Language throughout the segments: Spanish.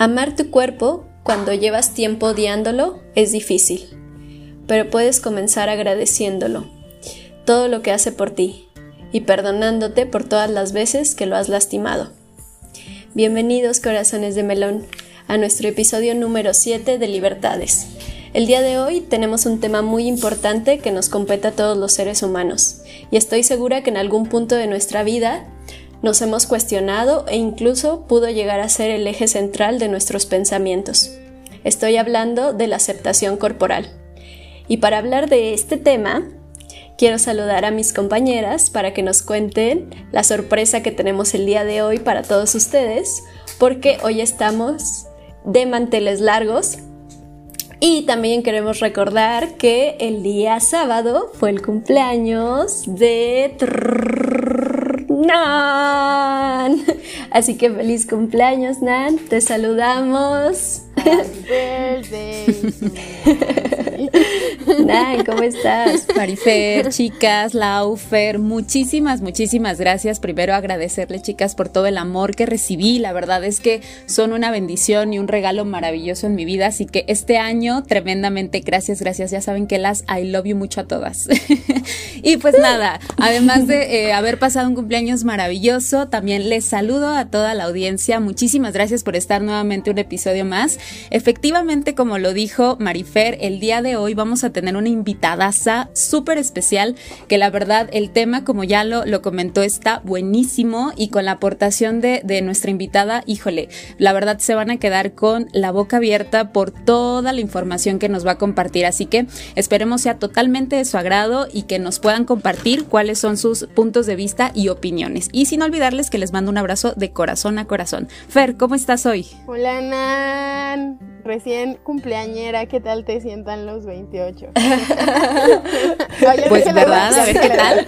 Amar tu cuerpo cuando llevas tiempo odiándolo es difícil, pero puedes comenzar agradeciéndolo, todo lo que hace por ti, y perdonándote por todas las veces que lo has lastimado. Bienvenidos corazones de melón a nuestro episodio número 7 de Libertades. El día de hoy tenemos un tema muy importante que nos compete a todos los seres humanos y estoy segura que en algún punto de nuestra vida nos hemos cuestionado e incluso pudo llegar a ser el eje central de nuestros pensamientos. Estoy hablando de la aceptación corporal. Y para hablar de este tema, quiero saludar a mis compañeras para que nos cuenten la sorpresa que tenemos el día de hoy para todos ustedes, porque hoy estamos de manteles largos. Y también queremos recordar que el día sábado fue el cumpleaños de... Nan. Así que feliz cumpleaños, Nan. Te saludamos. ¿cómo estás? Marifer, chicas, Laufer, muchísimas, muchísimas gracias. Primero agradecerle, chicas, por todo el amor que recibí. La verdad es que son una bendición y un regalo maravilloso en mi vida. Así que este año, tremendamente gracias, gracias. Ya saben que las I love you mucho a todas. y pues nada, además de eh, haber pasado un cumpleaños maravilloso, también les saludo a toda la audiencia. Muchísimas gracias por estar nuevamente un episodio más. Efectivamente, como lo dijo Marifer, el día de hoy vamos a tener una invitadaza súper especial que la verdad el tema, como ya lo, lo comentó, está buenísimo y con la aportación de, de nuestra invitada, híjole, la verdad se van a quedar con la boca abierta por toda la información que nos va a compartir. Así que esperemos sea totalmente de su agrado y que nos puedan compartir cuáles son sus puntos de vista y opiniones. Y sin olvidarles que les mando un abrazo de corazón a corazón. Fer, ¿cómo estás hoy? Hola, Nan. Recién cumpleañera, ¿qué tal te sientan los 28? pues verdad, a ver qué tal.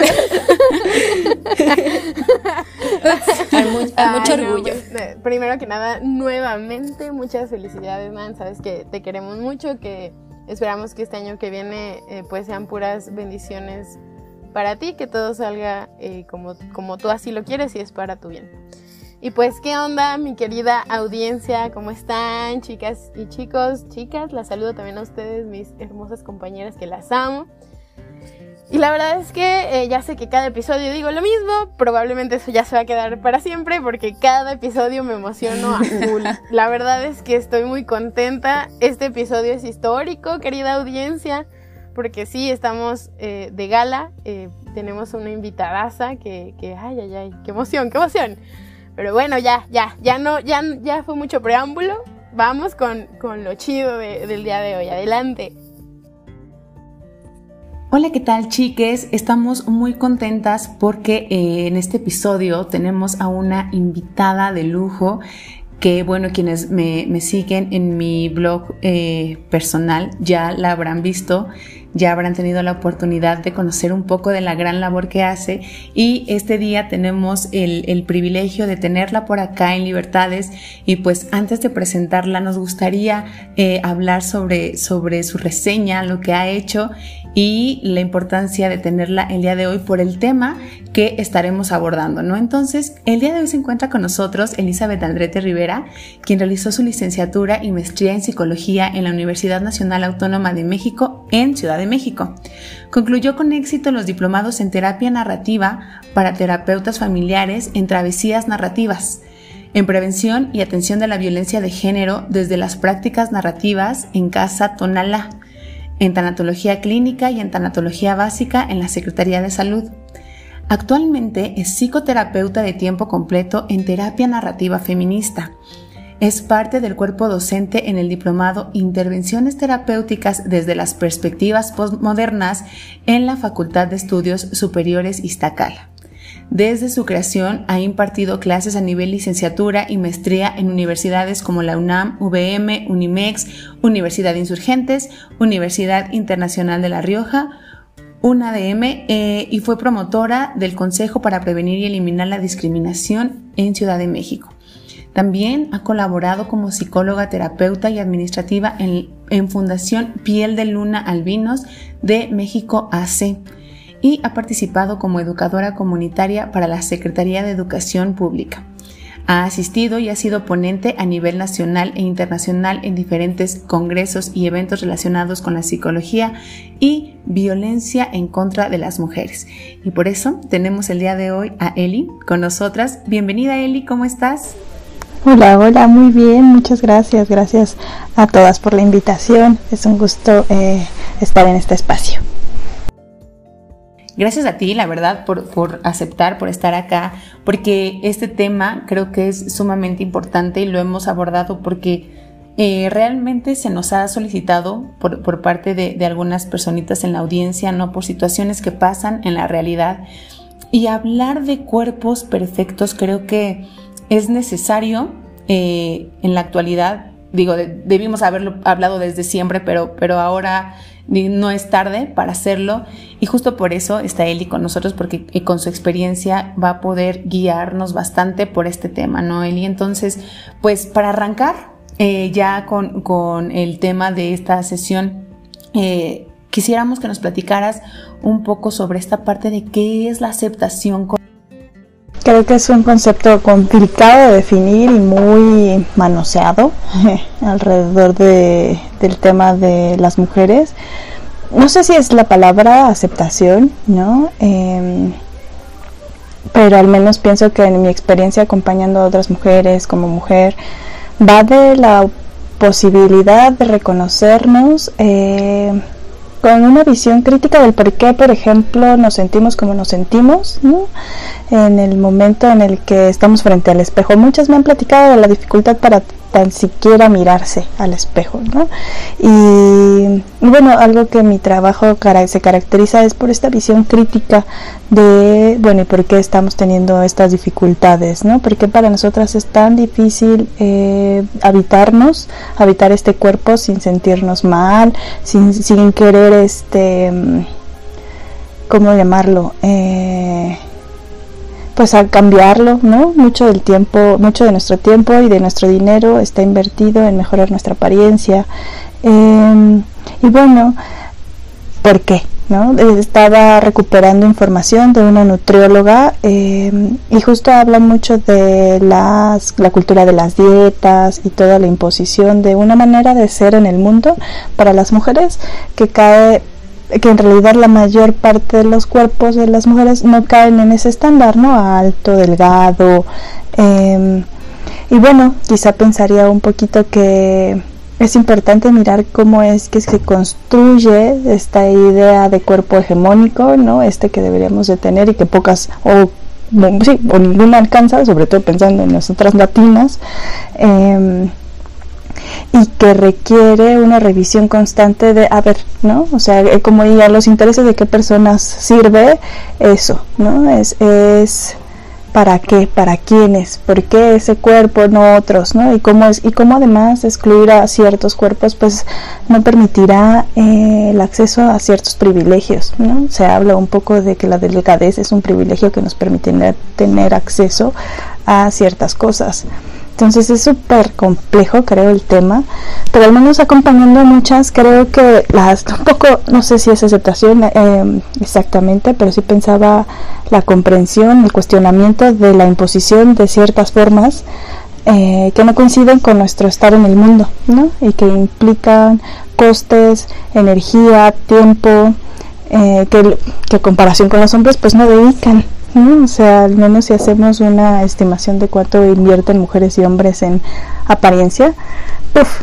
Hay, mucho orgullo. Pues, primero que nada, nuevamente, muchas felicidades, Nan. Sabes que te queremos mucho, que esperamos que este año que viene eh, pues sean puras bendiciones para ti, que todo salga eh, como, como tú así lo quieres y es para tu bien. Y pues, ¿qué onda, mi querida audiencia? ¿Cómo están, chicas y chicos? Chicas, las saludo también a ustedes, mis hermosas compañeras que las amo. Y la verdad es que eh, ya sé que cada episodio digo lo mismo, probablemente eso ya se va a quedar para siempre porque cada episodio me emociono a full. La verdad es que estoy muy contenta. Este episodio es histórico, querida audiencia, porque sí, estamos eh, de gala, eh, tenemos una invitadaza que, que, ay, ay, ay, qué emoción, qué emoción. Pero bueno, ya, ya, ya no, ya, ya fue mucho preámbulo. Vamos con, con lo chido del día de hoy. Adelante. Hola, ¿qué tal chiques? Estamos muy contentas porque eh, en este episodio tenemos a una invitada de lujo que bueno, quienes me, me siguen en mi blog eh, personal ya la habrán visto ya habrán tenido la oportunidad de conocer un poco de la gran labor que hace. Y este día tenemos el, privilegio de tenerla por acá en Libertades. Y pues antes de presentarla nos gustaría eh, hablar sobre, sobre su reseña, lo que ha hecho y la importancia de tenerla el día de hoy por el tema que estaremos abordando, ¿no? Entonces, el día de hoy se encuentra con nosotros Elizabeth Andrete Rivera, quien realizó su licenciatura y maestría en psicología en la Universidad Nacional Autónoma de México en Ciudad de México. Concluyó con éxito los diplomados en terapia narrativa para terapeutas familiares en travesías narrativas en prevención y atención de la violencia de género desde las prácticas narrativas en Casa Tonalá, en tanatología clínica y en tanatología básica en la Secretaría de Salud. Actualmente es psicoterapeuta de tiempo completo en terapia narrativa feminista. Es parte del cuerpo docente en el diplomado Intervenciones terapéuticas desde las perspectivas postmodernas en la Facultad de Estudios Superiores Iztacala. Desde su creación ha impartido clases a nivel licenciatura y maestría en universidades como la UNAM, VM, Unimex, Universidad de Insurgentes, Universidad Internacional de La Rioja, UNADM eh, y fue promotora del Consejo para Prevenir y Eliminar la Discriminación en Ciudad de México. También ha colaborado como psicóloga, terapeuta y administrativa en, en Fundación Piel de Luna Albinos de México AC y ha participado como educadora comunitaria para la Secretaría de Educación Pública. Ha asistido y ha sido ponente a nivel nacional e internacional en diferentes congresos y eventos relacionados con la psicología y violencia en contra de las mujeres. Y por eso tenemos el día de hoy a Eli con nosotras. Bienvenida Eli, ¿cómo estás? Hola, hola, muy bien, muchas gracias, gracias a todas por la invitación. Es un gusto eh, estar en este espacio. Gracias a ti, la verdad, por, aceptar, por estar acá, porque este tema creo que es sumamente importante y lo hemos abordado porque eh, realmente se nos ha solicitado por, parte de, de, algunas personitas en la audiencia, ¿no? Por situaciones que pasan en la realidad. Y hablar de cuerpos perfectos creo que es necesario eh, en la actualidad. Digo, debimos haberlo hablado desde siempre, pero, pero ahora no es tarde para hacerlo y justo por eso está Eli con nosotros porque eh, con su experiencia va a poder guiarnos bastante por este tema, ¿no, Eli? Entonces, pues para arrancar eh, ya con, el tema de esta sesión, quisiéramos que nos platicaras un poco sobre esta parte de qué es la aceptación Creo que es un concepto complicado de definir y muy manoseado alrededor de, del tema de las mujeres. No sé si es la palabra aceptación, ¿no? Em, pero al menos pienso que en mi experiencia acompañando a otras mujeres como mujer, va de la posibilidad de reconocernos. Eh, con una visión crítica del por qué, por ejemplo, nos sentimos como nos sentimos. En el momento en el que estamos frente al espejo. Muchas me han platicado de la dificultad para tan siquiera mirarse al espejo, ¿no? Y, bueno, algo que mi trabajo se caracteriza es por esta visión crítica de, bueno, ¿y por qué estamos teniendo estas dificultades, ¿no? ¿Por qué para nosotras es tan difícil eh, habitarnos, habitar este cuerpo sin sentirnos mal, sin, sin querer, este, ¿cómo llamarlo? Eh, pues a cambiarlo, ¿no? Mucho del tiempo, mucho de nuestro tiempo y de nuestro dinero está invertido en mejorar nuestra apariencia. Em, y bueno, ¿por qué? ¿no? Estaba recuperando información de una nutrióloga em, y justo habla mucho de las, la cultura de las dietas y toda la imposición de una manera de ser en el mundo para las mujeres que cae que en realidad la mayor parte de los cuerpos de las mujeres no caen en ese estándar, ¿no? Alto, delgado. Em, y bueno, quizá pensaría un poquito que es importante mirar cómo es que se construye esta idea de cuerpo hegemónico, ¿no? Este que deberíamos de tener y que pocas o sí, o ninguna alcanza, sobre todo pensando en nosotras latinas. Eh, y que requiere una revisión constante de, a ver, ¿no? O sea, eh, como diga, los intereses de qué personas sirve eso, ¿no? Es, es para qué, para quiénes, por qué ese cuerpo, no otros, ¿no? Y cómo, es, y cómo además excluir a ciertos cuerpos, pues no permitirá eh, el acceso a ciertos privilegios, ¿no? Se habla un poco de que la delgadez es un privilegio que nos permite tener acceso a ciertas cosas. Entonces es súper complejo, creo, el tema, pero al menos acompañando muchas, creo que las, un poco, no sé si es aceptación eh, exactamente, pero sí pensaba la comprensión, el cuestionamiento de la imposición de ciertas formas eh, que no coinciden con nuestro estar en el mundo, ¿no? Y que implican costes, energía, tiempo, eh, que, que comparación con los hombres pues no dedican o sea, al menos si hacemos una estimación de cuánto invierten mujeres y hombres en apariencia, puff,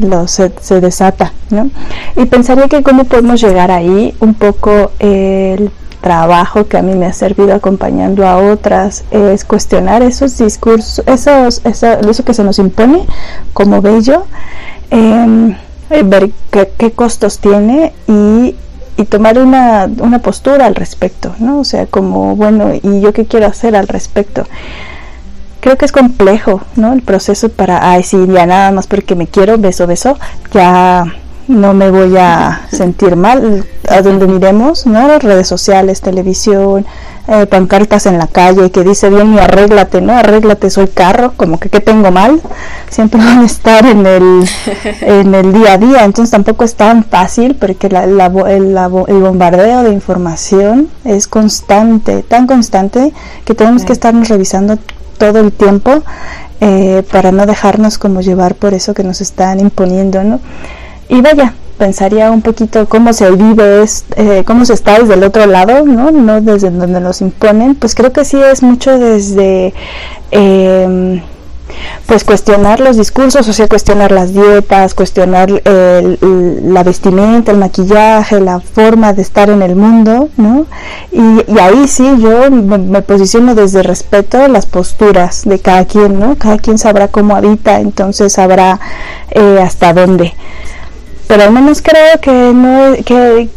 lo, se, desata, ¿no? Y pensaría que cómo podemos llegar ahí, un poco el trabajo que a mí me ha servido acompañando a otras es cuestionar esos discursos, esos, eso, eso que se nos impone como bello, em, ver qué, qué, costos tiene y y tomar una, una postura al respecto, ¿no? O sea, como, bueno, ¿y yo qué quiero hacer al respecto? Creo que es complejo, ¿no? El proceso para, ay, sí, ya nada más porque me quiero, beso, beso, ya no me voy a sentir mal. A donde miremos, ¿no? Redes sociales, televisión, eh, pancartas en la calle que dice bien y arréglate, ¿no? Arréglate, soy carro, como que qué tengo mal, siempre van a estar en el, en el día a día, entonces tampoco es tan fácil porque la, el, el, bombardeo de información es constante, tan constante que tenemos que estarnos revisando todo el tiempo eh, para no dejarnos como llevar por eso que nos están imponiendo, ¿no? Y vaya, pensaría un poquito cómo se vive, eh, cómo se está desde el otro lado, ¿no? No desde donde nos imponen, pues creo que sí es mucho desde... Eh, pues cuestionar los discursos, o sea, cuestionar las dietas, cuestionar la vestimenta, el maquillaje, la forma de estar en el mundo, ¿no? Y, ahí sí yo me, posiciono desde respeto las posturas de cada quien, ¿no? Cada quien sabrá cómo habita, entonces sabrá eh, hasta dónde. Pero al menos creo que no que,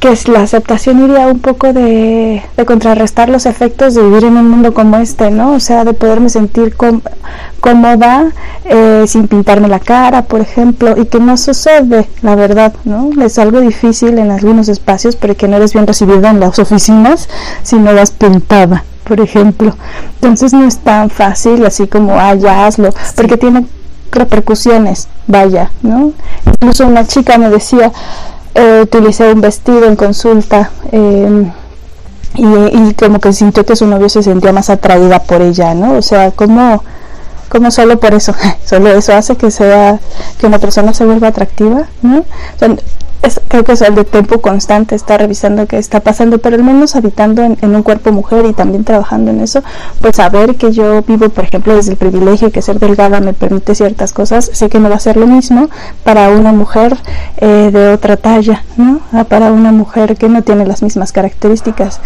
que la aceptación iría un poco de, contrarrestar los efectos de vivir en un mundo como este, ¿no? O sea, de poderme sentir cómoda eh, sin pintarme la cara, por ejemplo, y que no sucede, la verdad, ¿no? Es algo difícil en algunos espacios, pero que no eres bien recibida en las oficinas si no vas pintada, por ejemplo. Entonces no es tan fácil así como, ah, ya hazlo, porque tiene repercusiones, vaya, ¿no? Incluso una chica me decía, eh, utilicé un vestido en consulta em, y, como que sintió que su novio se sentía más atraída por ella, ¿no? O sea, como, como solo por eso, solo eso hace que sea que una persona se vuelva atractiva, ¿no? Creo que es el de tiempo constante, está revisando qué está pasando, pero al menos habitando en, un cuerpo mujer y también trabajando en eso, pues saber que yo vivo, por ejemplo, desde el privilegio que ser delgada me permite ciertas cosas, sé que no va a ser lo mismo para una mujer eh, de otra talla, ¿no? Ah, para una mujer que no tiene las mismas características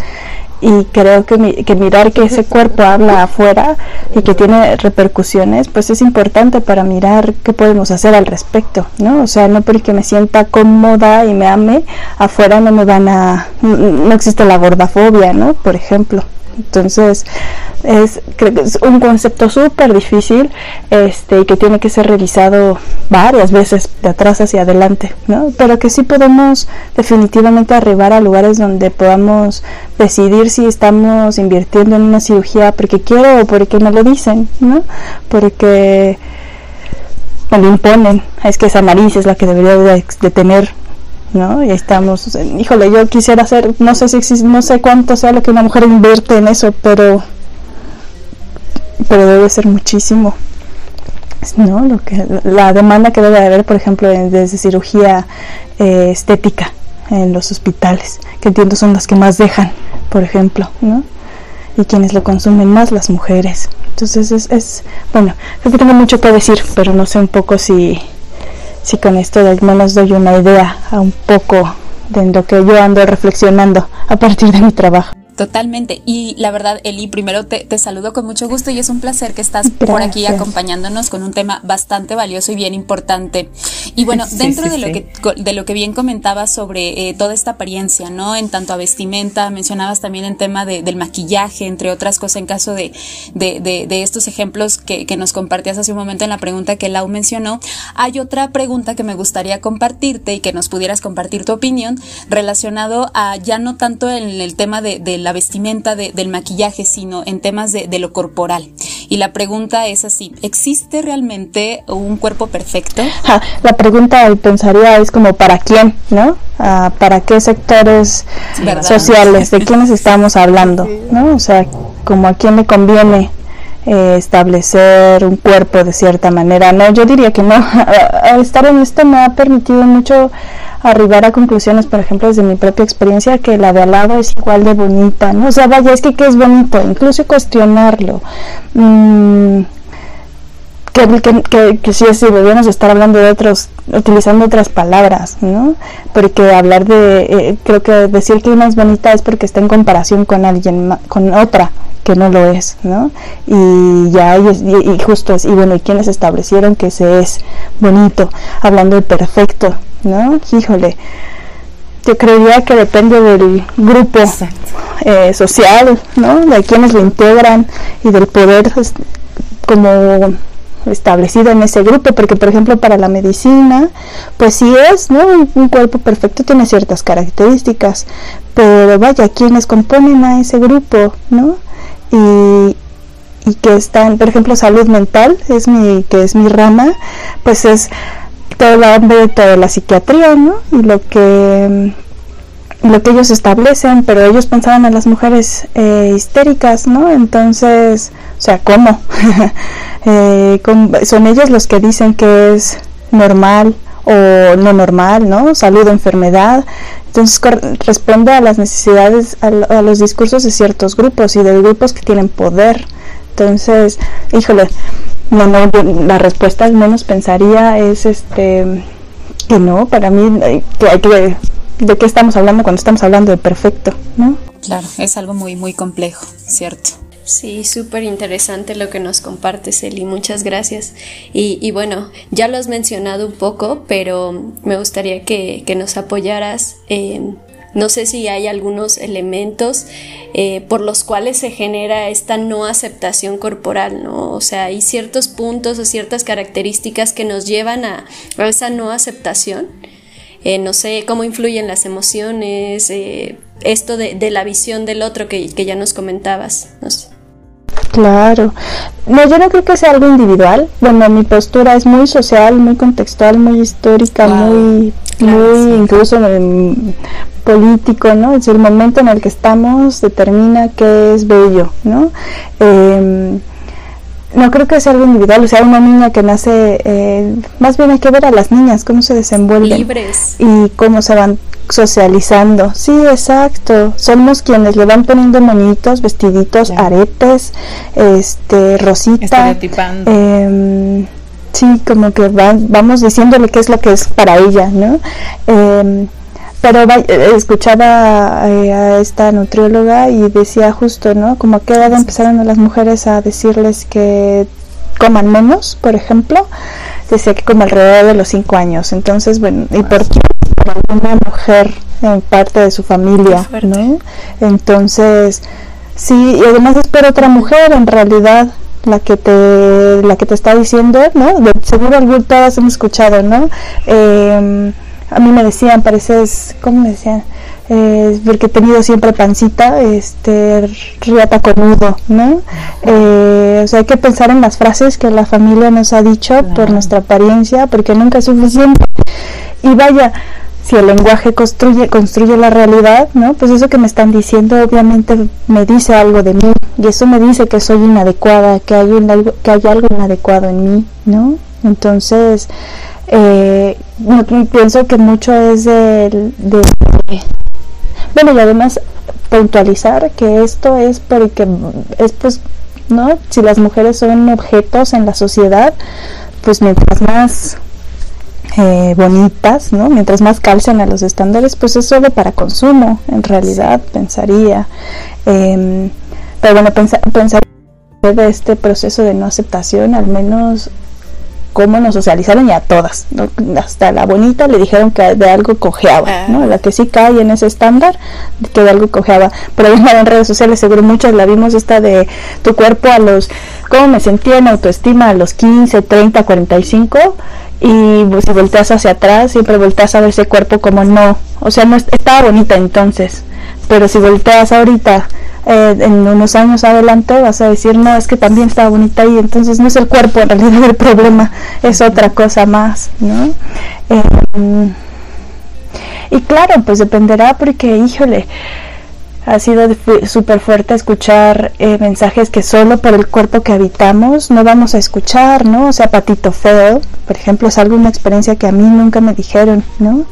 y creo que, que, mirar que ese cuerpo habla afuera y que tiene repercusiones, pues es importante para mirar qué podemos hacer al respecto, ¿no? O sea, no porque me sienta cómoda y me ame, afuera no me van a, no existe la gordafobia, ¿no? Por ejemplo. Entonces, es, creo que es un concepto súper difícil este, y que tiene que ser revisado varias veces de atrás hacia adelante, ¿no? Pero que sí podemos definitivamente arribar a lugares donde podamos decidir si estamos invirtiendo en una cirugía porque quiero o porque me lo dicen, ¿no? Porque me lo imponen, es que esa nariz es la que debería de, de tener ¿no? Y estamos, híjole, yo quisiera hacer, no sé si no sé cuánto sea lo que una mujer invierte en eso, pero pero debe ser muchísimo. ¿no? Lo que, la demanda que debe haber, por ejemplo, desde cirugía eh, estética en los hospitales, que entiendo son las que más dejan, por ejemplo, ¿no? Y quienes lo consumen más, las mujeres. Entonces es, es bueno, creo que tengo mucho que decir, pero no sé un poco si, si con esto al menos doy una idea a un poco de lo que yo ando reflexionando a partir de mi trabajo. Totalmente. Y la verdad, Eli, primero te, saludo con mucho gusto y es un placer que estás por aquí acompañándonos con un tema bastante valioso y bien importante. Y bueno, dentro de, Lo que, de lo que bien comentabas sobre eh, toda esta apariencia, ¿no? En tanto a vestimenta, mencionabas también en tema de, del maquillaje, entre otras cosas, en caso de, de, estos ejemplos que, que, nos compartías hace un momento en la pregunta que Lau mencionó. Hay otra pregunta que me gustaría compartirte y que nos pudieras compartir tu opinión relacionado a ya no tanto en el tema de, de la vestimenta, del maquillaje, sino en temas de, lo corporal. Y la pregunta es así, ¿existe realmente un cuerpo perfecto? la pregunta pensaría es como ¿para quién? ¿No? Ah, ¿Para qué sectores sociales? ¿De quiénes estamos hablando? ¿No? O sea, como a quién le conviene eh, establecer un cuerpo de cierta manera. No, yo diría que no. estar en esto me ha permitido mucho arribar a conclusiones, por ejemplo, desde mi propia experiencia, que la de al lado es igual de bonita, ¿no? O sea, vaya, es que es bonito, incluso cuestionarlo. Mm, que, que, que, sí, sí, estar hablando de otros, utilizando otras palabras, ¿no? Porque hablar de, eh, creo que decir que una es bonita es porque está en comparación con alguien, con otra que no lo es, ¿no? Y ya, y, y, justo es, y bueno, ¿y quiénes establecieron que se es bonito? Hablando de perfecto, ¿no? Híjole, yo creería que depende del grupo eh, social, ¿no? De quienes lo integran y del poder pues, como establecido en ese grupo, porque por ejemplo para la medicina, pues sí es, ¿no? Un, cuerpo perfecto tiene ciertas características, pero vaya, quienes componen a ese grupo, ¿no? Y, y que están, por ejemplo, salud mental, es mi, que es mi rama, pues es todo el ámbito de la psiquiatría, ¿no? Y lo que lo que ellos establecen, pero ellos pensaban a las mujeres eh, histéricas, ¿no? Entonces, o sea, ¿cómo? Eh, son ellos los que dicen que es normal o no normal, ¿no? Salud o enfermedad. Entonces responde a las necesidades, a, los discursos de ciertos grupos y de grupos que tienen poder. Entonces, híjole, no, no, la respuesta al menos pensaría es este que no, para mí eh, que hay que de qué estamos hablando cuando estamos hablando de perfecto, ¿no? Claro, es algo muy, muy complejo, ¿cierto? Sí, súper interesante lo que nos compartes, Eli. Muchas gracias. Y, bueno, ya lo has mencionado un poco, pero me gustaría que, nos apoyaras. no sé si hay algunos elementos eh, por los cuales se genera esta no aceptación corporal, ¿no? O sea, hay ciertos puntos o ciertas características que nos llevan a esa no aceptación eh, no sé cómo influyen las emociones, eh, esto de, la visión del otro que, ya nos comentabas. Claro. No, yo no creo que sea algo individual. Bueno, mi postura es muy social, muy contextual, muy histórica, muy, muy incluso político, ¿no? Es el momento en el que estamos determina qué es bello, ¿no? Eh, no creo que sea algo individual, o sea, una niña que nace, eh, más bien hay que ver a las niñas cómo se desenvuelven Libres. y cómo se van socializando. Sí, exacto. Somos quienes le van poniendo monitos, vestiditos, aretes, este, rosita. Eh, sí, como que van, vamos diciéndole qué es lo que es para ella, ¿no? Eh, pero eh, escuchaba eh, a esta nutrióloga y decía justo, ¿no? Como a qué edad empezaron las mujeres a decirles que coman menos, por ejemplo, decía que como alrededor de los cinco años. Entonces, bueno, ¿y por qué? Una mujer en parte de su familia, ¿no? Entonces, sí, y además es por otra mujer en realidad la que te la que te está diciendo, ¿no? De seguro todas hemos escuchado, ¿no? Eh, a mí me decían, pareces, ¿cómo me decían? Eh, porque he tenido siempre pancita, este, riata conudo, ¿no? Eh, o sea, hay que pensar en las frases que la familia nos ha dicho por nuestra apariencia, porque nunca es suficiente. Y vaya, si el lenguaje construye, construye la realidad, ¿no? Pues eso que me están diciendo obviamente me dice algo de mí y eso me dice que soy inadecuada, que hay, algo, que hay algo inadecuado en mí, ¿no? Entonces, eh, pienso que mucho es de, bueno y además puntualizar que esto es porque es pues no si las mujeres son objetos en la sociedad pues mientras más eh, bonitas, ¿no? Mientras más calcen a los estándares, pues es solo para consumo, en realidad, pensaría. Em, pero bueno, pensar, pensar de este proceso de no aceptación, al menos cómo nos socializaron y a todas, hasta la bonita le dijeron que de algo cojeaba, ¿no? Ah. La que sí cae en ese estándar, que de algo cojeaba. Por ahí en redes sociales seguro muchas la vimos esta de tu cuerpo a los, cómo me sentía en autoestima a los 15, 30, 45 y pues, si volteas hacia atrás siempre volteas a ver ese cuerpo como no, o sea, no estaba bonita entonces, pero si volteas ahorita eh, en unos años adelante vas a decir, no, es que también estaba bonita y entonces no es el cuerpo en realidad el problema, es otra cosa más, ¿no? Eh, y claro, pues dependerá porque, híjole, ha sido súper fuerte escuchar eh, mensajes que solo por el cuerpo que habitamos no vamos a escuchar, ¿no? O sea, patito feo, por ejemplo, es algo, una experiencia que a mí nunca me dijeron, ¿no?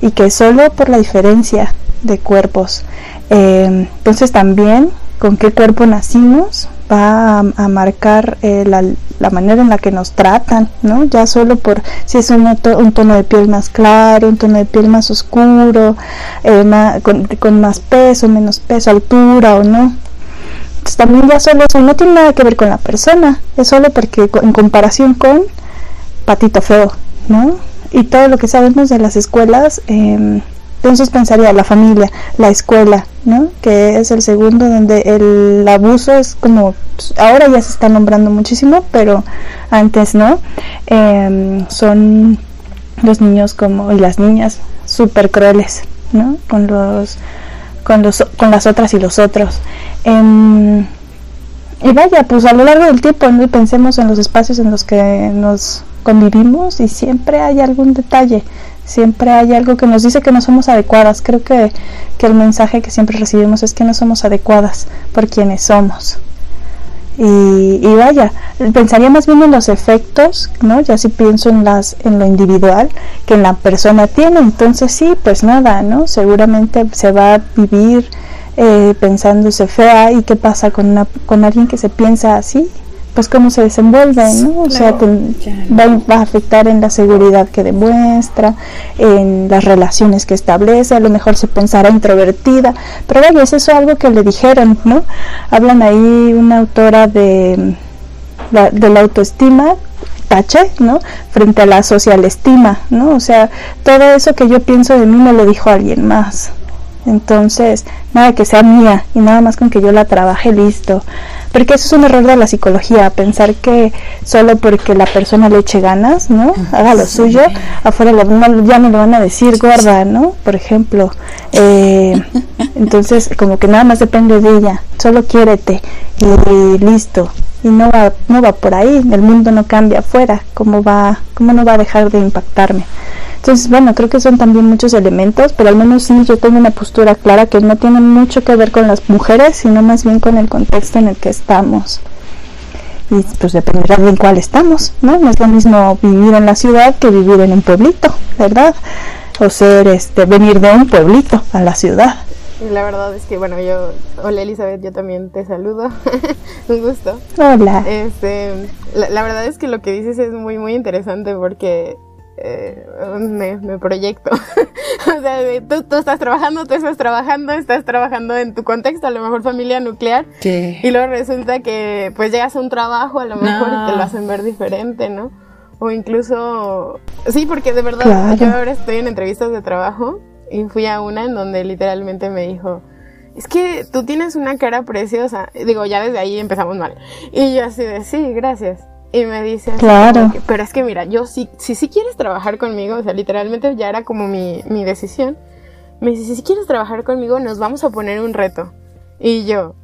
Y que solo por la diferencia de cuerpos eh, entonces también con qué cuerpo nacimos va a, marcar eh, la, manera en la que nos tratan, ¿no? Ya solo por si es un, un tono de piel más claro, un tono de piel más oscuro, eh, con, más peso, menos peso, altura o no. Entonces también ya solo eso no tiene nada que ver con la persona, es solo porque en comparación con patito feo, ¿no? Y todo lo que sabemos de las escuelas, eh, entonces pensaría la familia, la escuela, ¿no? Que es el segundo donde el abuso es como, ahora ya se está nombrando muchísimo, pero antes no. Em, son los niños como y las niñas súper crueles, ¿no? Con los, con los, con las otras y los otros. Em, y vaya, pues a lo largo del tiempo, ¿no? pensemos en los espacios en los que nos convivimos y siempre hay algún detalle Siempre hay algo que nos dice que no somos adecuadas. Creo que, que el mensaje que siempre recibimos es que no somos adecuadas por quienes somos. Y, y, vaya, pensaría más bien en los efectos, ¿no? Ya si pienso en las en lo individual que en la persona tiene, entonces sí, pues nada, ¿no? Seguramente se va a vivir eh, pensándose fea y qué pasa con una con alguien que se piensa así, pues cómo se desenvuelve, ¿no? O sea, va, a afectar en la seguridad que demuestra, en las relaciones que establece, a lo mejor se pensará introvertida, pero vaya, es eso algo que le dijeron, ¿no? Hablan ahí una autora de la, de la autoestima, tache, ¿no? Frente a la social estima, ¿no? O sea, todo eso que yo pienso de mí me lo dijo alguien más. Entonces, nada que sea mía y nada más con que yo la trabaje listo. Porque eso es un error de la psicología, pensar que solo porque la persona le eche ganas, ¿no? Haga lo suyo, afuera ya no le van a decir gorda, ¿no? Por ejemplo. Eh, entonces, como que nada más depende de ella, solo quiérete y, listo. Y no va, no va por ahí, el mundo no cambia afuera, ¿cómo, va, ¿cómo no va a dejar de impactarme? Entonces, bueno, creo que son también muchos elementos, pero al menos sí yo tengo una postura clara que no tiene mucho que ver con las mujeres, sino más bien con el contexto en el que estamos. Y pues dependerá de en cuál estamos, ¿no? No es lo mismo vivir en la ciudad que vivir en un pueblito, ¿verdad? O ser, este, venir de un pueblito a la ciudad. La verdad es que, bueno, yo, hola Elizabeth, yo también te saludo. Un gusto. Hola. Este, la, la, verdad es que lo que dices es muy, muy interesante porque eh, me, proyecto. o sea, tú, tú, estás trabajando, tú estás trabajando, estás trabajando en tu contexto, a lo mejor familia nuclear. Y luego resulta que pues llegas a un trabajo a lo mejor y te lo hacen ver diferente, ¿no? O incluso, sí, porque de verdad yo ahora estoy en entrevistas de trabajo y fui a una en donde literalmente me dijo, es que tú tienes una cara preciosa. Digo, ya desde ahí empezamos mal. Y yo así de, sí, gracias. Y me dice, claro. pero es que mira, yo sí, si, si quieres trabajar conmigo, o sea, literalmente ya era como mi, mi decisión. Me dice, si quieres trabajar conmigo, nos vamos a poner un reto. Y yo,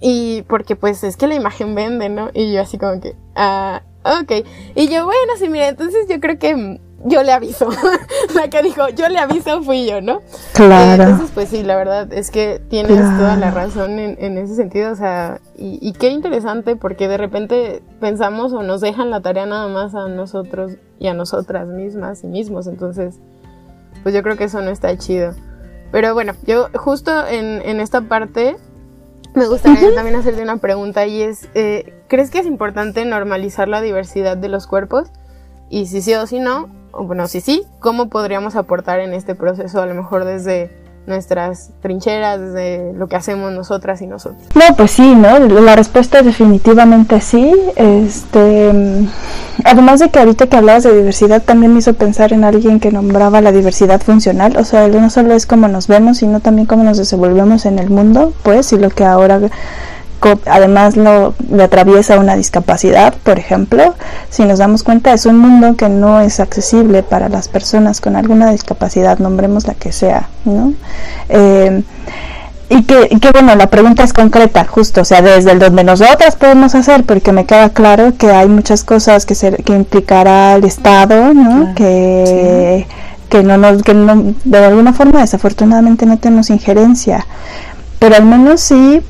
y porque pues es que la imagen vende, ¿no? Y yo así como que, ah, ok. Y yo, bueno, sí, mira, entonces yo creo que yo le aviso. la que dijo, yo le aviso fui yo, ¿no? Claro. entonces, pues sí, la verdad es que tienes toda la razón en, en, ese sentido, o sea, y, y, qué interesante porque de repente pensamos o nos dejan la tarea nada más a nosotros y a nosotras mismas y mismos, entonces, pues yo creo que eso no está chido. Pero bueno, yo justo en, en esta parte me gustaría también hacerte una pregunta y es, eh, ¿crees que es importante normalizar la diversidad de los cuerpos? Y si sí o si no, bueno, si sí, ¿cómo podríamos aportar en este proceso a lo mejor desde nuestras trincheras, desde lo que hacemos nosotras y nosotros? No, pues sí, ¿no? La respuesta es definitivamente sí. Este, además de que ahorita que hablabas de diversidad, también me hizo pensar en alguien que nombraba la diversidad funcional. O sea, no solo es cómo nos vemos, sino también cómo nos desenvolvemos en el mundo, pues, y lo que ahora además lo, le atraviesa una discapacidad, por ejemplo, si nos damos cuenta es un mundo que no es accesible para las personas con alguna discapacidad, nombremos la que sea, ¿no? Eh, y que, que, bueno, la pregunta es concreta, justo, o sea, desde el donde nosotras podemos hacer, porque me queda claro que hay muchas cosas que, se, que implicará el Estado, ¿no? que, que no nos, que no, de alguna forma desafortunadamente no tenemos injerencia, pero al menos sí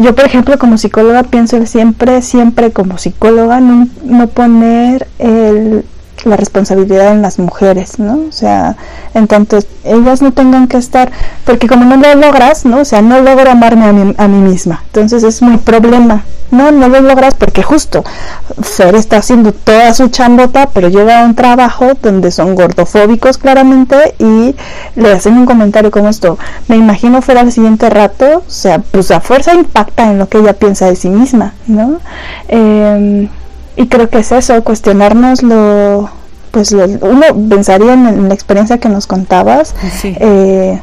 yo, por ejemplo, como psicóloga pienso siempre, siempre como psicóloga, no, no poner el, la responsabilidad en las mujeres, ¿no? O sea, en tanto ellas no tengan que estar, porque como no lo logras, ¿no? O sea, no logro amarme a mí, a misma, entonces es muy problema, ¿no? No lo logras porque justo Fer está haciendo toda su chambota, pero llega a un trabajo donde son gordofóbicos claramente y le hacen un comentario como esto, me imagino Fer al siguiente rato, o sea, pues la fuerza impacta en lo que ella piensa de sí misma, ¿no? Eh, y creo que es eso, cuestionarnos lo, pues uno pensaría en, la experiencia que nos contabas, eh,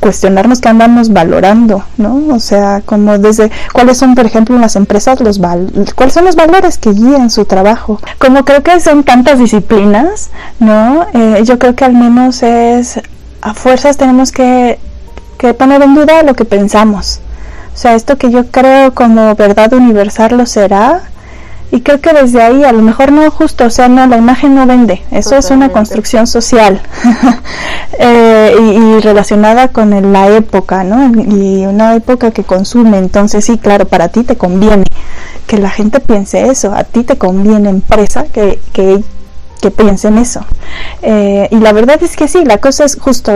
cuestionarnos qué andamos valorando, ¿no? O sea, como desde cuáles son, por ejemplo, en las empresas los val cuáles son los valores que guían su trabajo. Como creo que son tantas disciplinas, ¿no? Eh, yo creo que al menos es a fuerzas tenemos que, que poner en duda lo que pensamos. O sea, esto que yo creo como verdad universal lo será, Y creo que desde ahí, a lo mejor no justo, o sea, no, la imagen no vende, eso es una construcción social eh, y, relacionada con la época, ¿no? Y una época que consume, entonces sí, claro, para ti te conviene que la gente piense eso, a ti te conviene empresa que, que que piensen eso. Eh, y la verdad es que sí, la cosa es justo,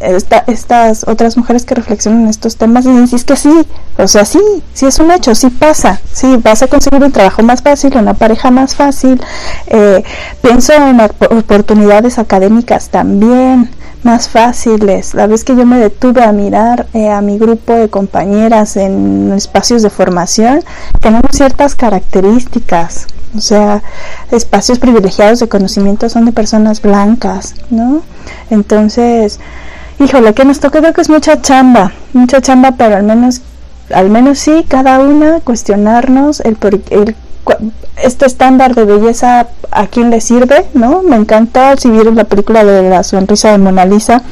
estas otras mujeres que reflexionan estos temas dicen, sí, es que sí, o sea, sí, sí es un hecho, sí pasa, sí, vas a conseguir un trabajo más fácil, una pareja más fácil, eh, pienso en oportunidades académicas también más fáciles. La vez que yo me detuve a mirar eh, a mi grupo de compañeras en espacios de formación, tenemos ciertas características o sea, espacios privilegiados de conocimiento son de personas blancas, ¿no? Entonces, híjole, que nos toca, creo que es mucha chamba, mucha chamba, pero al menos, al menos sí, cada una cuestionarnos el, el este estándar de belleza a quién le sirve, ¿no? Me encanta, si vieron la película de la sonrisa de Mona Lisa,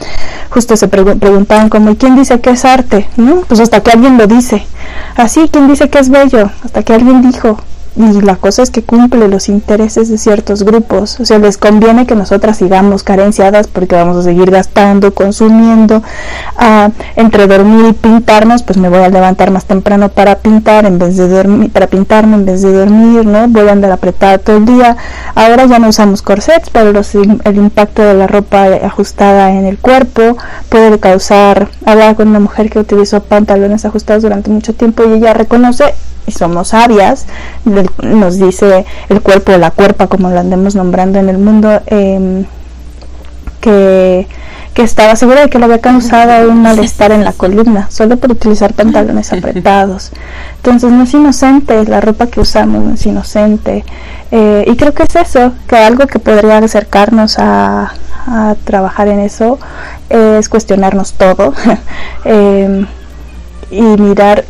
justo se preguntaban como, ¿y quién dice que es arte? ¿No? Pues hasta que alguien lo dice. Así, ¿quién dice que es bello? Hasta que alguien dijo, y la cosa es que cumple los intereses de ciertos grupos. O sea, les conviene que nosotras sigamos carenciadas porque vamos a seguir gastando, consumiendo. Ah, entre dormir y pintarnos, pues me voy a levantar más temprano para pintar en vez de dormir, para pintarme en vez de dormir, ¿no? Voy a andar apretada todo el día. Ahora ya no usamos corsets, pero el impacto de la ropa ajustada en el cuerpo puede causar. Hablaba con una mujer que utilizó pantalones ajustados durante mucho tiempo y ella reconoce y somos sabias, nos dice el cuerpo o la cuerpa, como lo andemos nombrando en el mundo, em, que, estaba segura de que le había causado un malestar en la columna, solo por utilizar pantalones apretados. Entonces no es inocente, la ropa que usamos no es inocente. Eh, y creo que es eso, que algo que podría acercarnos a, a trabajar en eso es cuestionarnos todo em, y mirar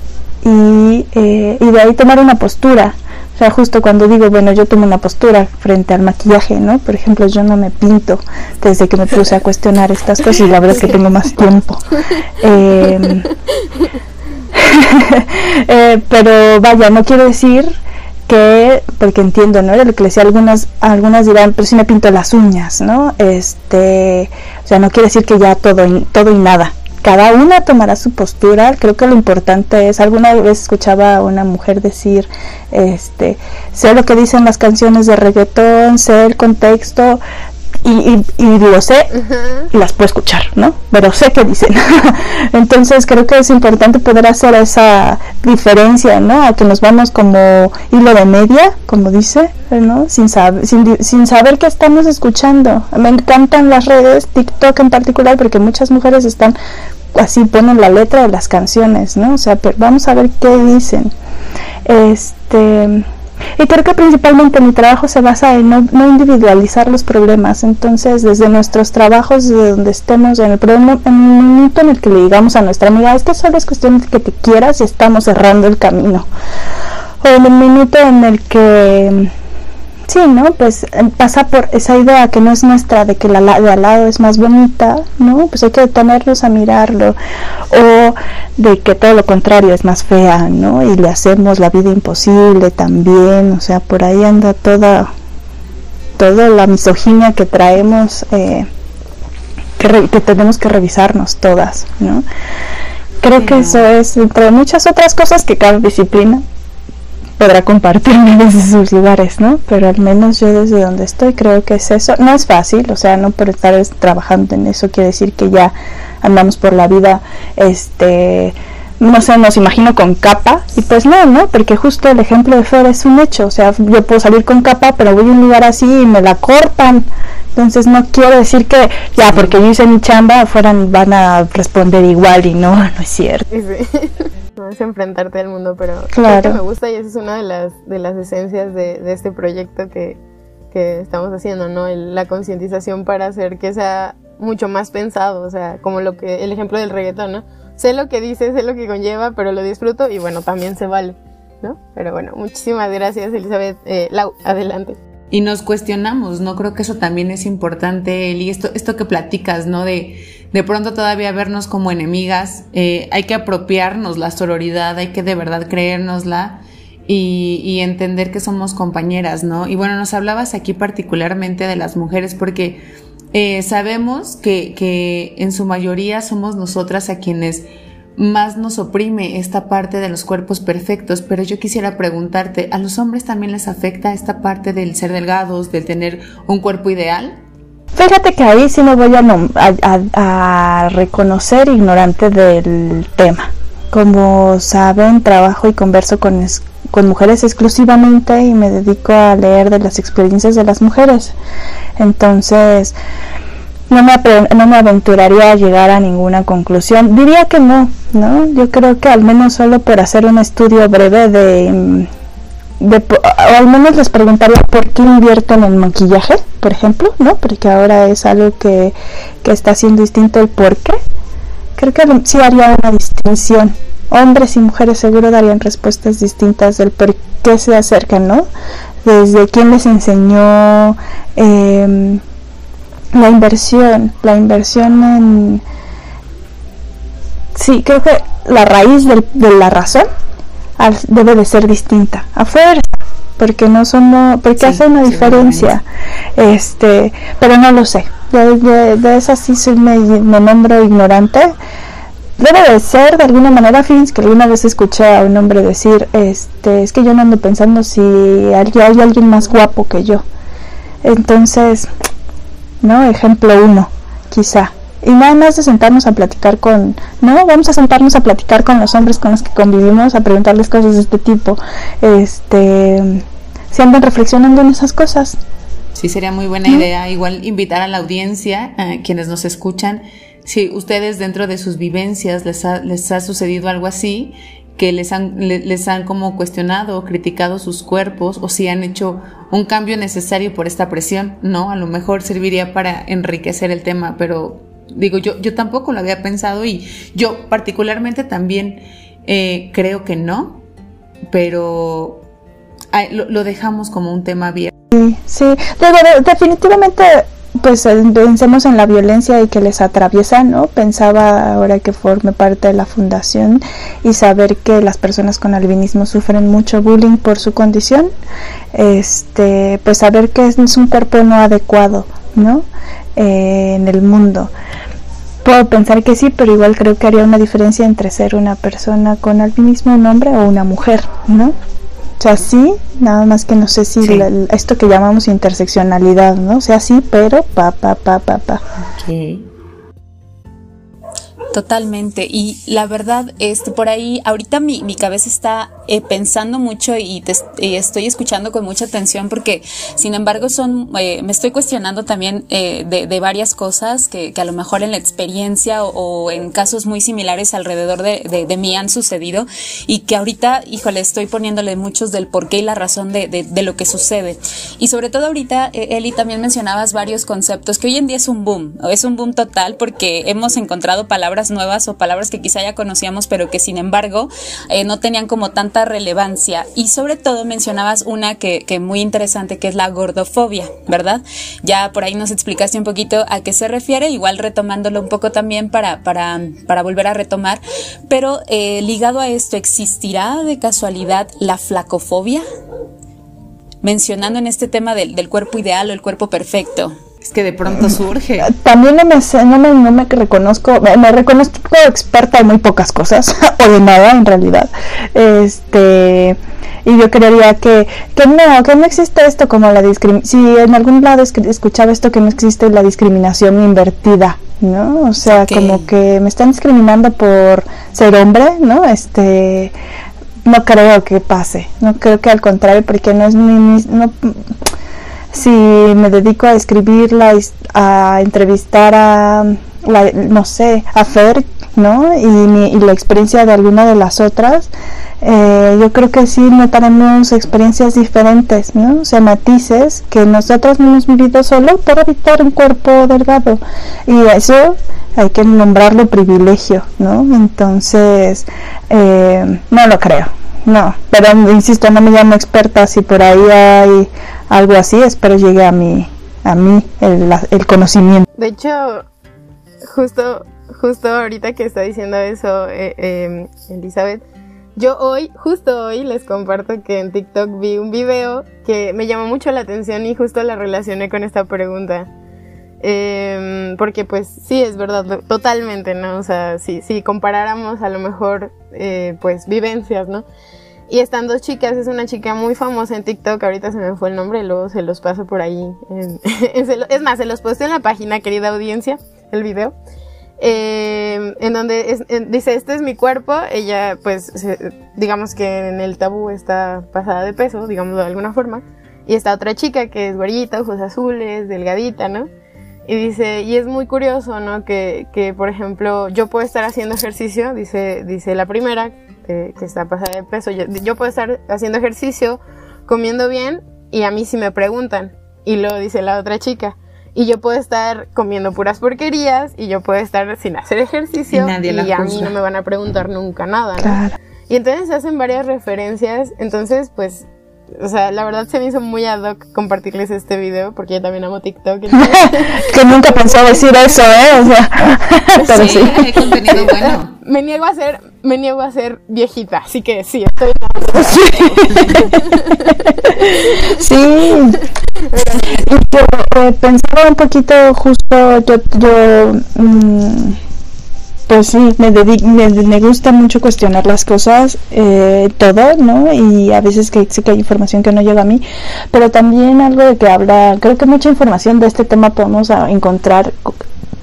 y, eh, y de ahí tomar una postura. O sea, justo cuando digo, bueno, yo tomo una postura frente al maquillaje, ¿no? Por ejemplo, yo no me pinto desde que me puse a cuestionar estas cosas y la verdad es que tengo más tiempo. Em, eh, pero vaya, no quiero decir que, porque entiendo, ¿no? Lo que le decía, algunas, algunas dirán, pero si me pinto las uñas, ¿no? Este, o sea, no quiere decir que ya todo, todo y nada, cada una tomará su postura. Creo que lo importante es, alguna vez escuchaba a una mujer decir, este, sé lo que dicen las canciones de reggaetón, sé el contexto, y, y, lo sé y las puedo escuchar, ¿no? Pero sé qué dicen. Entonces creo que es importante poder hacer esa diferencia, ¿no? A que nos vamos como hilo de media, como dice, ¿no? Sin, saber sin, sin saber qué estamos escuchando. Me encantan las redes, TikTok en particular, porque muchas mujeres están así ponen la letra de las canciones, ¿no? O sea, pero vamos a ver qué dicen. Este, y creo que principalmente mi trabajo se basa en no, individualizar los problemas. Entonces, desde nuestros trabajos, de donde estemos, en el, problema, en el momento en el que le digamos a nuestra amiga, es que solo es cuestión de que te quieras y estamos cerrando el camino. O en el minuto en el que Sí, ¿no? Pues eh, pasa por esa idea que no es nuestra de que la de al lado es más bonita, ¿no? Pues hay que detenernos a mirarlo. O de que todo lo contrario es más fea, ¿no? Y le hacemos la vida imposible también. O sea, por ahí anda toda, toda la misoginia que traemos, eh, que, que tenemos que revisarnos todas, ¿no? Creo que eso es, entre muchas otras cosas que cada disciplina podrá compartirme desde sus lugares, ¿no? Pero al menos yo desde donde estoy creo que es eso. No es fácil, o sea, no por estar trabajando en eso quiere decir que ya andamos por la vida, este, no sé, nos imagino con capa y pues no, ¿no? Porque justo el ejemplo de Fer es un hecho, o sea, yo puedo salir con capa, pero voy a un lugar así y me la cortan. Entonces no quiero decir que ya porque yo hice mi chamba fueran van a responder igual y no, no es cierto. no es enfrentarte al mundo, pero claro. me gusta y esa es una de las, de las esencias de, de este proyecto que, que, estamos haciendo, ¿no? la concientización para hacer que sea mucho más pensado, o sea, como lo que, el ejemplo del reggaetón, ¿no? Sé lo que dice, sé lo que conlleva, pero lo disfruto y bueno, también se vale, ¿no? Pero bueno, muchísimas gracias Elizabeth. Eh, Lau, adelante y nos cuestionamos, ¿no? Creo que eso también es importante, Eli, esto, esto que platicas, ¿no? De, de pronto todavía vernos como enemigas, eh, hay que apropiarnos la sororidad, hay que de verdad creérnosla y, entender que somos compañeras, ¿no? Y bueno, nos hablabas aquí particularmente de las mujeres porque eh, sabemos que, que en su mayoría somos nosotras a quienes más nos oprime esta parte de los cuerpos perfectos, pero yo quisiera preguntarte, ¿a los hombres también les afecta esta parte del ser delgados, del tener un cuerpo ideal? Fíjate que ahí sí me voy a, reconocer ignorante del tema. Como saben, trabajo y converso con, con mujeres exclusivamente y me dedico a leer de las experiencias de las mujeres. Entonces, no me, no me aventuraría a llegar a ninguna conclusión. Diría que no, ¿no? Yo creo que al menos solo por hacer un estudio breve de o al menos les preguntaría por qué invierten en maquillaje, por ejemplo, ¿no? Porque ahora es algo que, que está siendo distinto el por qué. Creo que sí haría una distinción. Hombres y mujeres seguro darían respuestas distintas del por qué se acercan, ¿no? Desde quién les enseñó em, la inversión, la inversión en... Sí, creo que la raíz de la razón debe de ser distinta afuera porque no son porque hace una diferencia este pero no lo sé de, de, de esa sí me, me, nombro ignorante. Debe de ser de alguna manera fíjense que alguna vez escuché a un hombre decir este es que yo no ando pensando si hay, hay alguien más guapo que yo entonces no ejemplo uno quizá. Y nada más de sentarnos a platicar con, no, vamos a sentarnos a platicar con los hombres con los que convivimos, a preguntarles cosas de este tipo, este, si andan reflexionando en esas cosas. Sí, sería muy buena idea, igual invitar a la audiencia, a quienes nos escuchan, si ustedes dentro de sus vivencias les ha, les ha sucedido algo así, que les han, les han como cuestionado criticado sus cuerpos o si han hecho un cambio necesario por esta presión, ¿no? A lo mejor serviría para enriquecer el tema, pero Digo, yo, yo tampoco lo había pensado y yo particularmente también eh, creo que no, pero lo, dejamos como un tema abierto. Sí, sí. definitivamente pues pensemos en la violencia y que les atraviesa, ¿no? Pensaba ahora que forme parte de la fundación y saber que las personas con albinismo sufren mucho bullying por su condición, este, pues saber que es un cuerpo no adecuado, ¿no? Eh, en el mundo. Puedo pensar que sí, pero igual creo que haría una diferencia entre ser una persona con albinismo, un hombre o una mujer, ¿no? O sea, sí, nada más que no sé si esto que llamamos interseccionalidad, ¿no? O sea, sí, pero pa, pa, pa, pa, pa. Totalmente. Y la verdad, este, por ahí, ahorita mi, mi cabeza está eh, pensando mucho y, te, estoy escuchando con mucha atención porque, sin embargo, son, eh, me estoy cuestionando también eh, de, de, varias cosas que, a lo mejor en la experiencia o, en casos muy similares alrededor de, de, mí han sucedido y que ahorita, híjole, estoy poniéndole muchos del por qué y la razón de, lo que sucede. Y sobre todo ahorita, Eli, también mencionabas varios conceptos que hoy en día es un boom, es un boom total porque hemos encontrado palabras nuevas o palabras que quizá ya conocíamos, pero que sin embargo eh, no tenían como tanta relevancia. Y sobre todo mencionabas una que, que muy interesante, que es la gordofobia, ¿verdad? Ya por ahí nos explicaste un poquito a qué se refiere, igual retomándolo un poco también para, para, para volver a retomar. Pero eh, ligado a esto, ¿existirá de casualidad la flacofobia? Mencionando en este tema del, del cuerpo ideal o el cuerpo perfecto. Es que de pronto surge. También no me, no me, no me reconozco, me, reconozco experta en muy pocas cosas, o de nada en realidad. Este y yo creería que, que no, que no existe esto como la discriminación, si en algún lado escuchaba esto que no existe la discriminación invertida, ¿no? O sea, como que me están discriminando por ser hombre, ¿no? Este, no creo que pase, no creo que al contrario, porque no es mi, no, si me dedico a escribirla, a entrevistar a, no sé, a Fer, ¿no? Y, la experiencia de alguna de las otras, eh, yo creo que sí notaremos experiencias diferentes, ¿no? O sea, matices que nosotros no hemos vivido solo por habitar un cuerpo delgado. Y eso hay que nombrarlo privilegio, ¿no? Entonces, eh, no lo creo. No, pero insisto, no me llamo experta, si por ahí hay algo así, espero llegue a mí, a mí el, el conocimiento. De hecho, justo, justo ahorita que está diciendo eso eh, em, Elizabeth, Yo hoy, justo hoy, les comparto que en TikTok vi un video que me llamó mucho la atención y justo la relacioné con esta pregunta. Em, porque pues sí, es verdad, totalmente, ¿no? O sea, si, si comparáramos a lo mejor, eh, pues vivencias, ¿no? Y están dos chicas, es una chica muy famosa en TikTok, ahorita se me fue el nombre luego se los paso por ahí. es más, se los puse en la página, querida audiencia, el video. Eh, en donde dice, este es mi cuerpo, ella pues digamos que en el tabú está pasada de peso, digamos de alguna forma, y está otra chica que es güerita, ojos azules, delgadita, ¿no? Y dice, y es muy curioso, ¿no? Que, que por ejemplo, yo puedo estar haciendo ejercicio, dice, dice la primera, que, está pasada de peso, yo, puedo estar haciendo ejercicio, comiendo bien, y a mí sí me preguntan. Y luego dice la otra chica, y yo puedo estar comiendo puras porquerías, y yo puedo estar sin hacer ejercicio, y, y a mí no me van a preguntar nunca nada, ¿no? Y entonces se hacen varias referencias, entonces pues o sea, la verdad se me hizo muy ad hoc compartirles este video porque yo también amo TikTok. que nunca pensé decir eso, ¿eh? O sea, pero sí, sí. contenido bueno. Me niego a ser, me niego a ser viejita, así que sí, estoy Sí. Yo eh, pensaba un poquito justo, yo, yo mmm, pues sí, me, me, gusta mucho cuestionar las cosas, eh, todo, ¿no? Y a veces que sé que hay información que no llega a mí, pero también algo de que habla, creo que mucha información de este tema podemos encontrar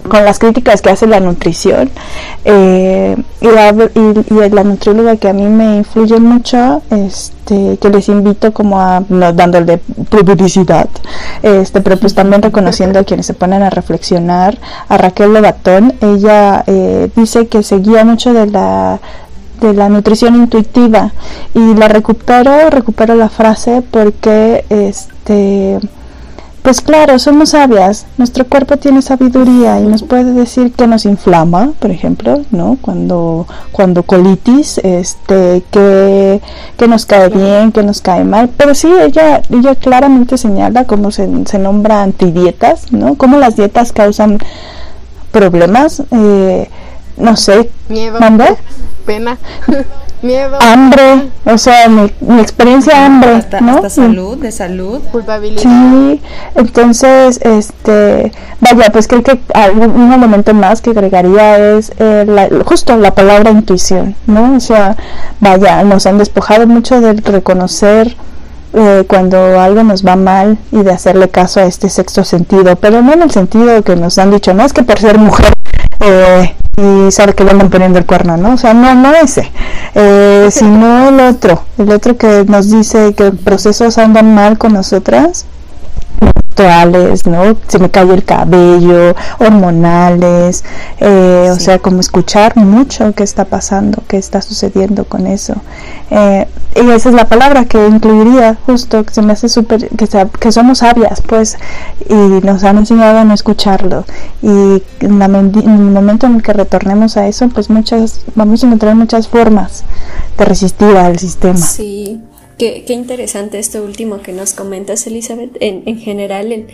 con las críticas que hace la nutrición eh, y, la, y, la nutrióloga que a mí me influye mucho este que les invito como a no dándole publicidad este pero pues también reconociendo a quienes se ponen a reflexionar a Raquel Levatón ella eh, dice que seguía mucho de la de la nutrición intuitiva y la recupero recupero la frase porque este pues claro, somos sabias, nuestro cuerpo tiene sabiduría y nos puede decir que nos inflama, por ejemplo, ¿no? Cuando, cuando colitis, este, que, que nos cae bien, que nos cae mal, pero sí, ella, ella claramente señala cómo se, se nombra antidietas, ¿no? Cómo las dietas causan problemas, eh, no sé, miedo, pena. Miedo. Hambre, o sea, mi, experiencia hambre, hasta, ¿no? salud, de salud. Culpabilidad. Sí, entonces, este, vaya, pues creo que un elemento más que agregaría es eh, justo la palabra intuición, ¿no? O sea, vaya, nos han despojado mucho de reconocer eh, cuando algo nos va mal y de hacerle caso a este sexto sentido, pero no en el sentido que nos han dicho, no es que por ser mujer eh, y sabe que le andan poniendo el cuerno, ¿no? O sea, no, no ese, eh, sino el otro, el otro que nos dice que procesos andan mal con nosotras actuales, ¿no? Se me cae el cabello, hormonales, eh, o sea, como escuchar mucho qué está pasando, qué está sucediendo con eso. Eh, y esa es la palabra que incluiría justo, que se me hace súper, que, que somos sabias, pues, y nos han enseñado a no escucharlo. Y en, el momento en el que retornemos a eso, pues muchas, vamos a encontrar muchas formas de resistir al sistema. Sí. Qué, interesante esto último que nos comentas, Elizabeth. En, en general,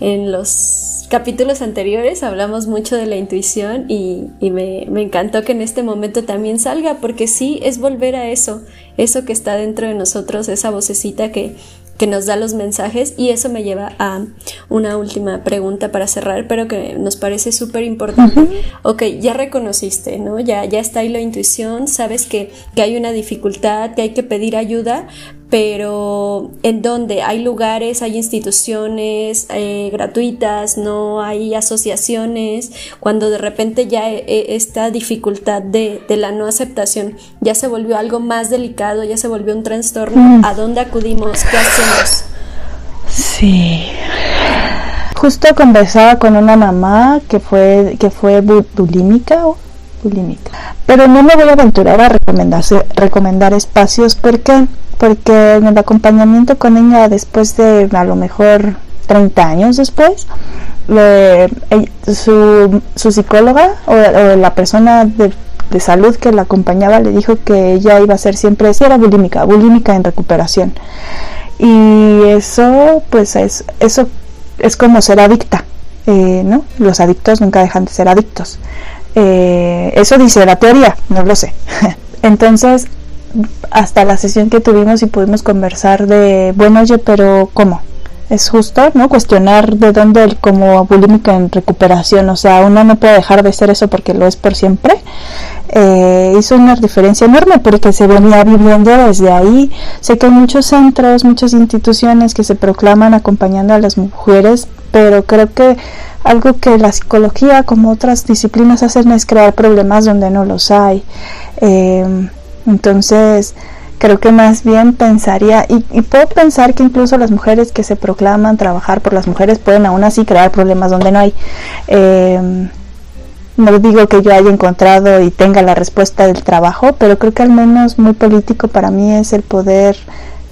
en, los capítulos anteriores hablamos mucho de la intuición y, y me, me, encantó que en este momento también salga, porque sí es volver a eso, eso que está dentro de nosotros, esa vocecita que, que nos da los mensajes y eso me lleva a una última pregunta para cerrar, pero que nos parece súper importante. Ok, ya reconociste, ¿no? Ya, ya está ahí la intuición, sabes que, que hay una dificultad, que hay que pedir ayuda, pero en donde hay lugares, hay instituciones eh, gratuitas, no hay asociaciones, cuando de repente ya eh, esta dificultad de, la no aceptación ya se volvió algo más delicado, ya se volvió un trastorno, mm. ¿a dónde acudimos? ¿Qué hacemos? Sí. Justo conversaba con una mamá que fue, que fue bulímica bulímica. Pero no me voy a aventurar a recomendar espacios porque porque en el acompañamiento con ella después de a lo mejor 30 años después, su, su, psicóloga o, la persona de, salud que la acompañaba le dijo que ella iba a ser siempre, si era bulímica, bulímica en recuperación. Y eso, pues es, eso es como ser adicta, eh, ¿no? Los adictos nunca dejan de ser adictos. Eh, eso dice la teoría, no lo sé. Entonces, hasta la sesión que tuvimos y pudimos conversar de, bueno, oye, pero ¿cómo? es justo, ¿no? Cuestionar de dónde el como bulímica en recuperación, o sea, uno no puede dejar de ser eso porque lo es por siempre. Eh, hizo una diferencia enorme porque se venía viviendo desde ahí. Sé que hay muchos centros, muchas instituciones que se proclaman acompañando a las mujeres, pero creo que algo que la psicología, como otras disciplinas, hacen es crear problemas donde no los hay. Eh, entonces, creo que más bien pensaría, y, puedo pensar que incluso las mujeres que se proclaman trabajar por las mujeres pueden aún así crear problemas donde no hay. Em, no digo que yo haya encontrado y tenga la respuesta del trabajo, pero creo que al menos muy político para mí es el poder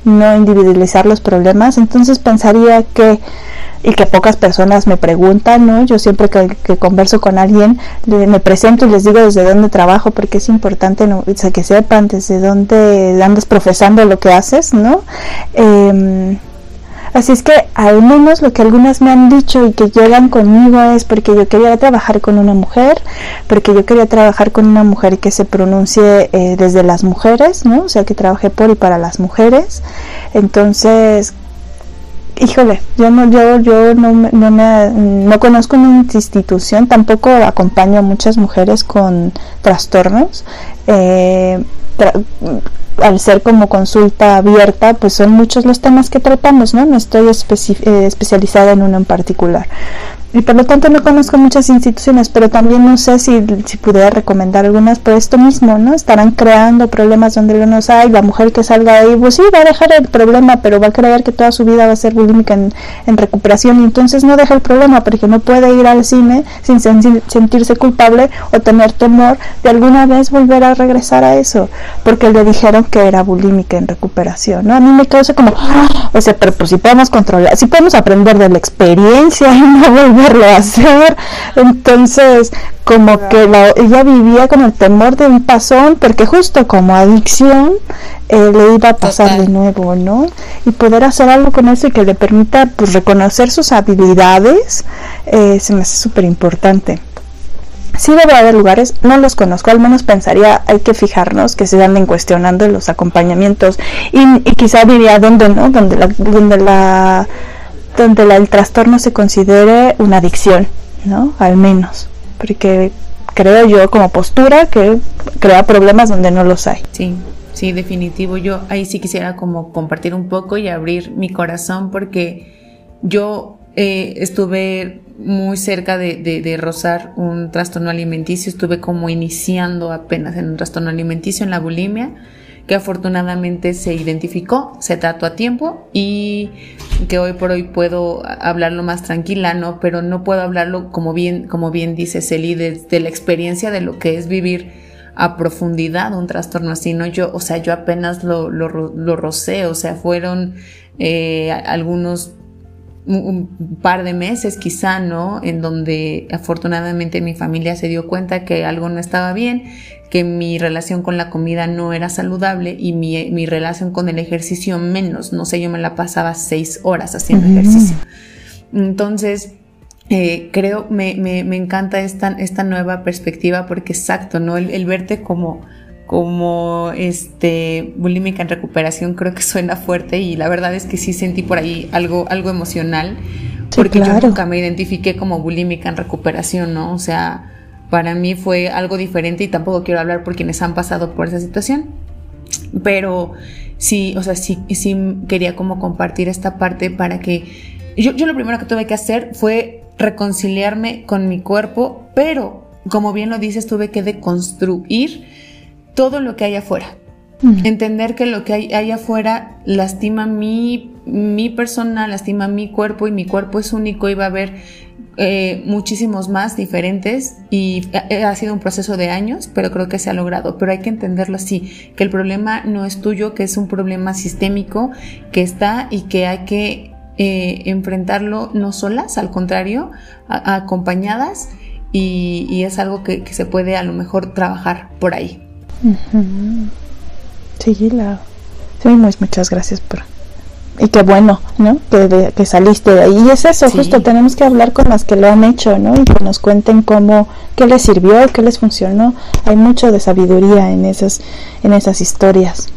no individualizar los problemas. Entonces pensaría que y que pocas personas me preguntan, ¿no? Yo siempre que, converso con alguien me presento y les digo desde dónde trabajo porque es importante ¿no? que sepan desde dónde andas profesando lo que haces, ¿no? Em, así es que al menos lo que algunas me han dicho y que llegan conmigo es porque yo quería trabajar con una mujer, porque yo quería trabajar con una mujer que se pronuncie eh, desde las mujeres, ¿no? O sea, que trabaje por y para las mujeres. Entonces, híjole, yo no, yo, yo no, no, me, no conozco una institución, tampoco acompaño a muchas mujeres con trastornos. Eh, al ser como consulta abierta, pues son muchos los temas que tratamos, ¿no? No estoy eh, especializada en uno en particular y por lo tanto no conozco muchas instituciones, pero también no sé si, si pudiera recomendar algunas por esto mismo, ¿no? Estarán creando problemas donde no los hay, la mujer que salga ahí, pues sí, va a dejar el problema, pero va a creer que toda su vida va a ser bulímica en, en recuperación y entonces no deja el problema porque no puede ir al cine sin sentirse culpable o tener temor de alguna vez volver a regresar a eso, porque le dijeron que era bulímica en recuperación, ¿no? A mí me causa como, ¡ah! o sea, pero pues si podemos controlar, si podemos aprender de la experiencia y no volver a hacer. Entonces, como que ella vivía con el temor de un pasón, porque justo como adicción eh, le iba a pasar de nuevo, ¿no? Y poder hacer algo con eso y que le permita pues reconocer sus habilidades, eh, se me hace súper importante. Sí debe haber lugares, no los conozco, al menos pensaría, hay que fijarnos que se anden cuestionando los acompañamientos y, y quizá diría dónde, ¿no? Donde la, donde la donde el trastorno se considere una adicción, ¿no? Al menos, porque creo yo como postura que crea problemas donde no los hay. Sí, sí, definitivo. Yo ahí sí quisiera como compartir un poco y abrir mi corazón porque yo eh, estuve muy cerca de, de, rozar un trastorno alimenticio, estuve como iniciando apenas en un trastorno alimenticio, en la bulimia que afortunadamente se identificó, se trató a tiempo y que hoy por hoy puedo hablarlo más tranquila, ¿no? Pero no puedo hablarlo como bien, como bien dice Celi, de, la experiencia de lo que es vivir a profundidad un trastorno así, ¿no? Yo, o sea, yo apenas lo, lo, lo rocé, o sea, fueron eh, algunos un par de meses quizá, ¿no? En donde afortunadamente mi familia se dio cuenta que algo no estaba bien, que mi relación con la comida no era saludable y mi, mi relación con el ejercicio menos, no sé, yo me la pasaba seis horas haciendo ejercicio. Entonces, eh, creo, me, me, me, encanta esta, esta nueva perspectiva porque exacto, ¿no? El, verte como como este bulímica en recuperación creo que suena fuerte y la verdad es que sí sentí por ahí algo algo emocional porque yo nunca me identifiqué como bulímica en recuperación, ¿no? O sea, para mí fue algo diferente y tampoco quiero hablar por quienes han pasado por esa situación. Pero sí, o sea, sí, sí quería como compartir esta parte para que yo, yo lo primero que tuve que hacer fue reconciliarme con mi cuerpo, pero como bien lo dices, tuve que deconstruir todo lo que hay afuera. Entender que lo que hay, hay, afuera lastima mi, mi persona, lastima mi cuerpo y mi cuerpo es único y va a haber eh, muchísimos más diferentes y ha sido un proceso de años, pero creo que se ha logrado. Pero hay que entenderlo así, que el problema no es tuyo, que es un problema sistémico que está y que hay que eh, enfrentarlo no solas, al contrario, acompañadas y, es algo que, se puede a lo mejor trabajar por ahí. Sí, la... sí, muchas gracias por y qué bueno, ¿no? Que, que saliste de ahí. Y es eso, justo tenemos que hablar con las que lo han hecho, ¿no? Y que nos cuenten cómo, qué les sirvió, qué les funcionó. Hay mucho de sabiduría en esas, en esas historias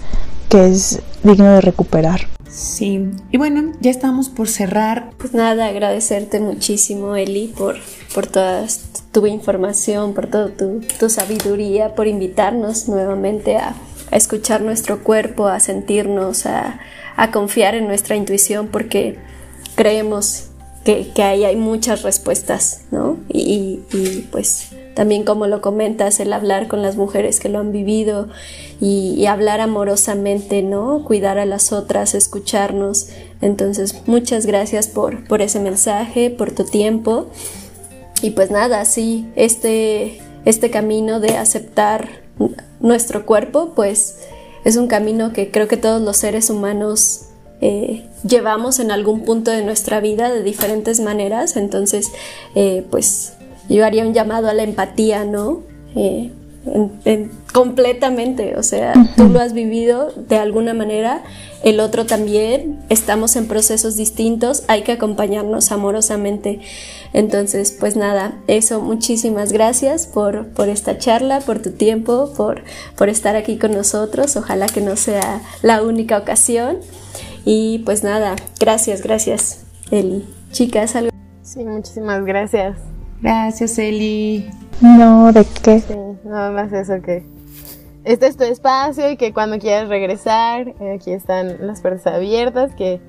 que es digno de recuperar. Sí, y bueno, ya estamos por cerrar. Pues nada, agradecerte muchísimo, Eli, por, por toda tu información, por toda tu, tu sabiduría, por invitarnos nuevamente a, a escuchar nuestro cuerpo, a sentirnos, a, a confiar en nuestra intuición porque creemos que, que ahí hay muchas respuestas, ¿no? Y, y, pues también como lo comentas, el hablar con las mujeres que lo han vivido y, y, hablar amorosamente, ¿no? Cuidar a las otras, escucharnos. Entonces, muchas gracias por, por ese mensaje, por tu tiempo. Y pues nada, sí, este, este camino de aceptar nuestro cuerpo, pues es un camino que creo que todos los seres humanos eh, llevamos en algún punto de nuestra vida de diferentes maneras. Entonces, eh, pues yo haría un llamado a la empatía, ¿no? Eh, completamente, o sea, tú lo has vivido de alguna manera, el otro también, estamos en procesos distintos, hay que acompañarnos amorosamente. Entonces, pues nada, eso, muchísimas gracias por, por esta charla, por tu tiempo, por, por estar aquí con nosotros, ojalá que no sea la única ocasión. Y pues nada, gracias, gracias, Eli. Chicas, algo. Sí, muchísimas gracias. Gracias, Eli. No, ¿de qué? Sí, nada más eso que este es tu espacio y que cuando quieras regresar, eh, aquí están las puertas abiertas, que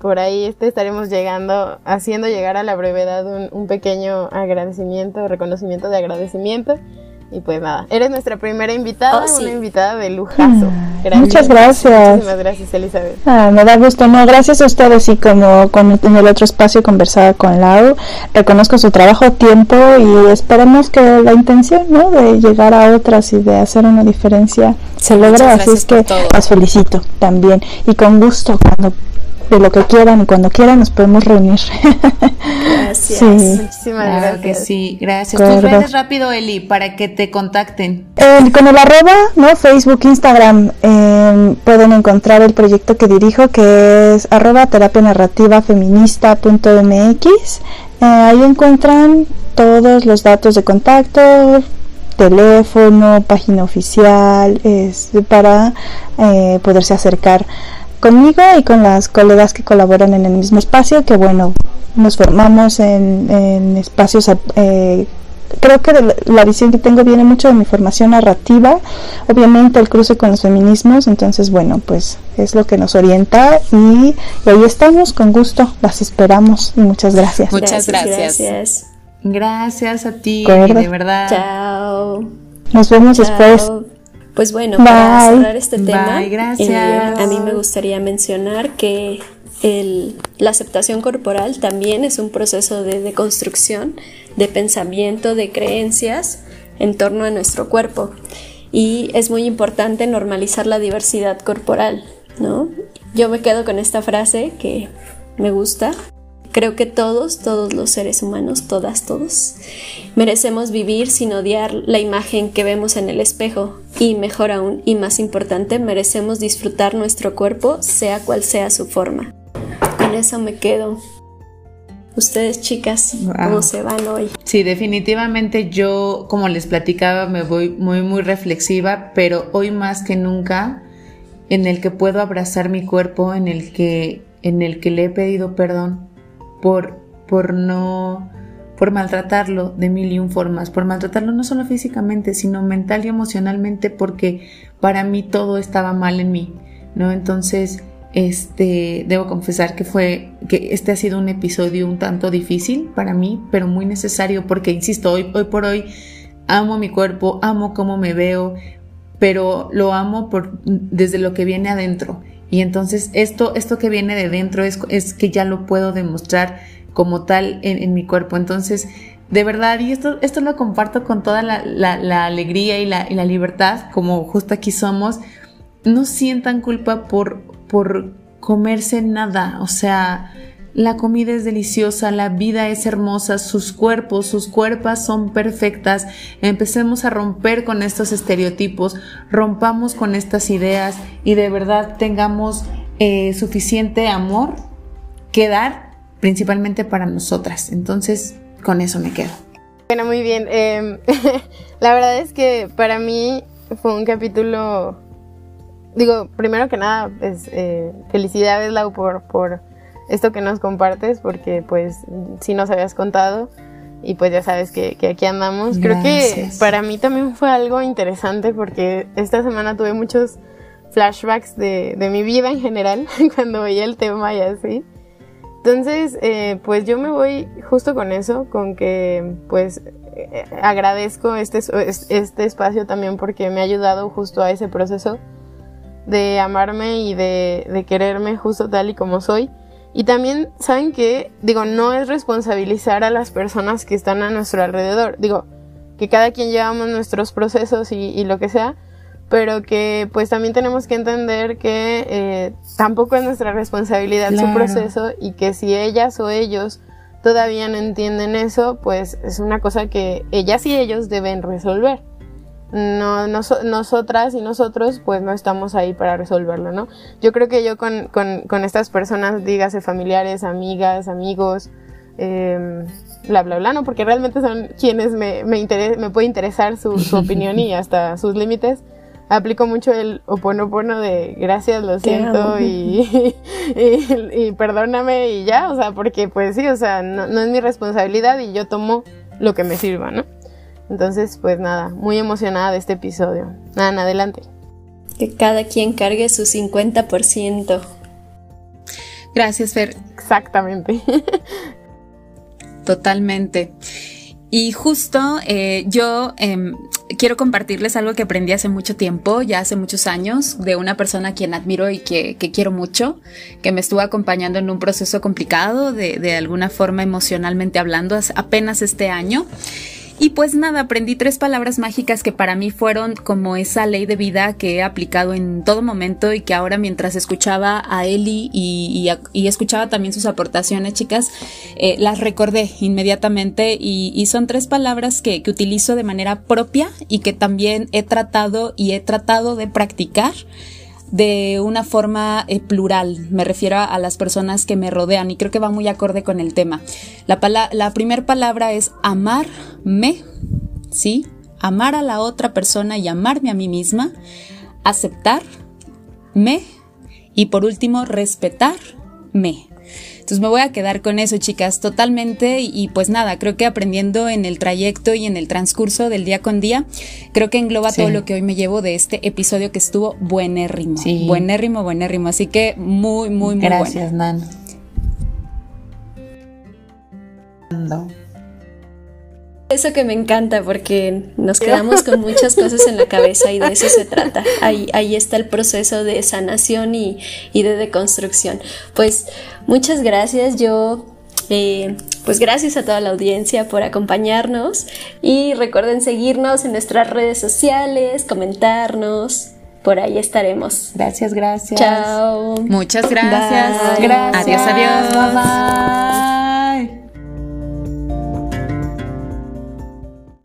por ahí te estaremos llegando, haciendo llegar a la brevedad un, un pequeño agradecimiento, reconocimiento de agradecimiento. Y pues nada, eres nuestra primera invitada, Oh, sí. una invitada de lujazo. Mm, muchas gracias. Muchísimas gracias, Elizabeth. Ah, me da gusto, no, gracias a ustedes y como con, en el otro espacio conversaba con Lau, reconozco su trabajo, tiempo y esperemos que la intención, ¿no? De llegar a otras y de hacer una diferencia se logre, Muchas así es que las felicito también y con gusto cuando de lo que quieran y cuando quieran nos podemos reunir. Gracias. Sí. Muchísimas Claro gracias. que sí, gracias. Acuerdo. Tus redes rápido, Eli, para que te contacten. Eh, con el arroba, ¿no? Facebook, Instagram, eh, pueden encontrar el proyecto que dirijo, que es arroba terapia narrativa feminista.mx. Eh, ahí encuentran todos los datos de contacto, teléfono, página oficial, es para eh, poderse acercar conmigo y con las colegas que colaboran en el mismo espacio, que bueno, nos formamos en, en espacios eh, creo que de la- la visión que tengo viene mucho de mi formación narrativa, obviamente el cruce con los feminismos, entonces bueno, pues es lo que nos orienta y, y ahí estamos, con gusto, las esperamos y muchas gracias. Muchas gracias. gracias. Gracias a ti, de verdad. Chao. Nos vemos después. Pues bueno, Bye. para cerrar este Bye, tema, gracias. eh, a mí me gustaría mencionar que el- la aceptación corporal también es un proceso de deconstrucción, de pensamiento, de creencias en torno a nuestro cuerpo. Y es muy importante normalizar la diversidad corporal, ¿no? Yo me quedo con esta frase que me gusta. Creo que todos, todos los seres humanos, todas, todos, merecemos vivir sin odiar la imagen que vemos en el espejo y mejor aún y más importante, merecemos disfrutar nuestro cuerpo sea cual sea su forma. Con eso me quedo. Ustedes chicas, Wow. ¿cómo se van hoy? Sí, definitivamente yo, como les platicaba, me voy muy, muy reflexiva, pero hoy más que nunca, en el que puedo abrazar mi cuerpo, en el que, en el que le he pedido perdón por, por no, por maltratarlo de mil y un formas, por maltratarlo no solo físicamente, sino mental y emocionalmente, porque para mí todo estaba mal en mí, ¿no? Entonces, este, debo confesar que fue, que este ha sido un episodio un tanto difícil para mí, pero muy necesario porque, insisto, hoy, hoy por hoy amo mi cuerpo, amo cómo me veo, pero lo amo por, desde lo que viene adentro. Y entonces esto, esto que viene de dentro es, es que ya lo puedo demostrar como tal en, mi cuerpo. Entonces, de verdad, y esto, esto lo comparto con toda la, la, la alegría y la, y la libertad, como justo aquí somos, no sientan culpa por, por comerse nada. O sea, la comida es deliciosa, la vida es hermosa, sus cuerpos, sus cuerpas son perfectas. Empecemos a romper con estos estereotipos, rompamos con estas ideas y de verdad tengamos eh, suficiente amor que dar principalmente para nosotras. Entonces, con eso me quedo. Bueno, muy bien. Em, la verdad es que para mí fue un capítulo, digo, primero que nada, pues, eh, felicidades Lau por, por esto que nos compartes, porque pues sí nos habías contado y pues ya sabes que, aquí andamos. Creo que para mí también fue algo interesante porque esta semana tuve muchos flashbacks de, de mi vida en general cuando veía el tema y así. Entonces, eh, pues yo me voy justo con eso, con que pues eh, agradezco este, este espacio también porque me ha ayudado justo a ese proceso de amarme y de, de quererme justo tal y como soy. Y también, ¿saben que Digo, no es responsabilizar a las personas que están a nuestro alrededor. Digo, que cada quien llevamos nuestros procesos y, lo que sea, pero que pues también tenemos que entender que eh, tampoco es nuestra responsabilidad su proceso y que si ellas o ellos todavía no entienden eso, pues es una cosa que ellas y ellos deben resolver no, nosotras y nosotros pues no estamos ahí para resolverlo, ¿no? Yo creo que yo con, con, con estas personas, dígase familiares, amigas, amigos, eh, bla, bla, bla, ¿no? Porque realmente son quienes me, me, me puede interesar su, su opinión y hasta sus límites. Aplico mucho el oponopono de gracias, lo siento y, y, perdóname y ya, o sea, porque pues sí, o sea, no, no es mi responsabilidad y yo tomo lo que me sirva, ¿no? Entonces, pues nada, muy emocionada de este episodio. Nada, adelante. Que cada quien cargue su 50%. Gracias, Fer. Exactamente. Totalmente. Y justo eh, yo em, quiero compartirles algo que aprendí hace mucho tiempo, ya hace muchos años, de una persona a quien admiro y que, quiero mucho, que me estuvo acompañando en un proceso complicado, de, de alguna forma emocionalmente hablando, apenas este año. Y pues nada, aprendí tres palabras mágicas que para mí fueron como esa ley de vida que he aplicado en todo momento y que ahora mientras escuchaba a Eli y, escuchaba también sus aportaciones, chicas, eh, las recordé inmediatamente y, son tres palabras que, que utilizo de manera propia y que también he tratado y he tratado de practicar de una forma eh, plural. Me refiero a, las personas que me rodean y creo que va muy acorde con el tema. La, la primera palabra es amarme, ¿sí? Amar a la otra persona y amarme a mí misma. Aceptarme. Y por último, respetarme. Entonces me voy a quedar con eso, chicas, totalmente. Y, pues nada, creo que aprendiendo en el trayecto y en el transcurso del día con día, creo que engloba todo lo que hoy me llevo de este episodio que estuvo buenérrimo. Sí. Buenérrimo, buenérrimo. Así que muy, muy, muy Gracias, Nan. Eso que me encanta porque nos quedamos con muchas cosas en la cabeza y de eso se trata. Ahí, ahí está el proceso de sanación y, de deconstrucción. Pues muchas gracias. Yo eh, pues gracias a toda la audiencia por acompañarnos y recuerden seguirnos en nuestras redes sociales, comentarnos. Por ahí estaremos. Gracias, gracias. Chao. Muchas gracias. Gracias. Adiós, adiós.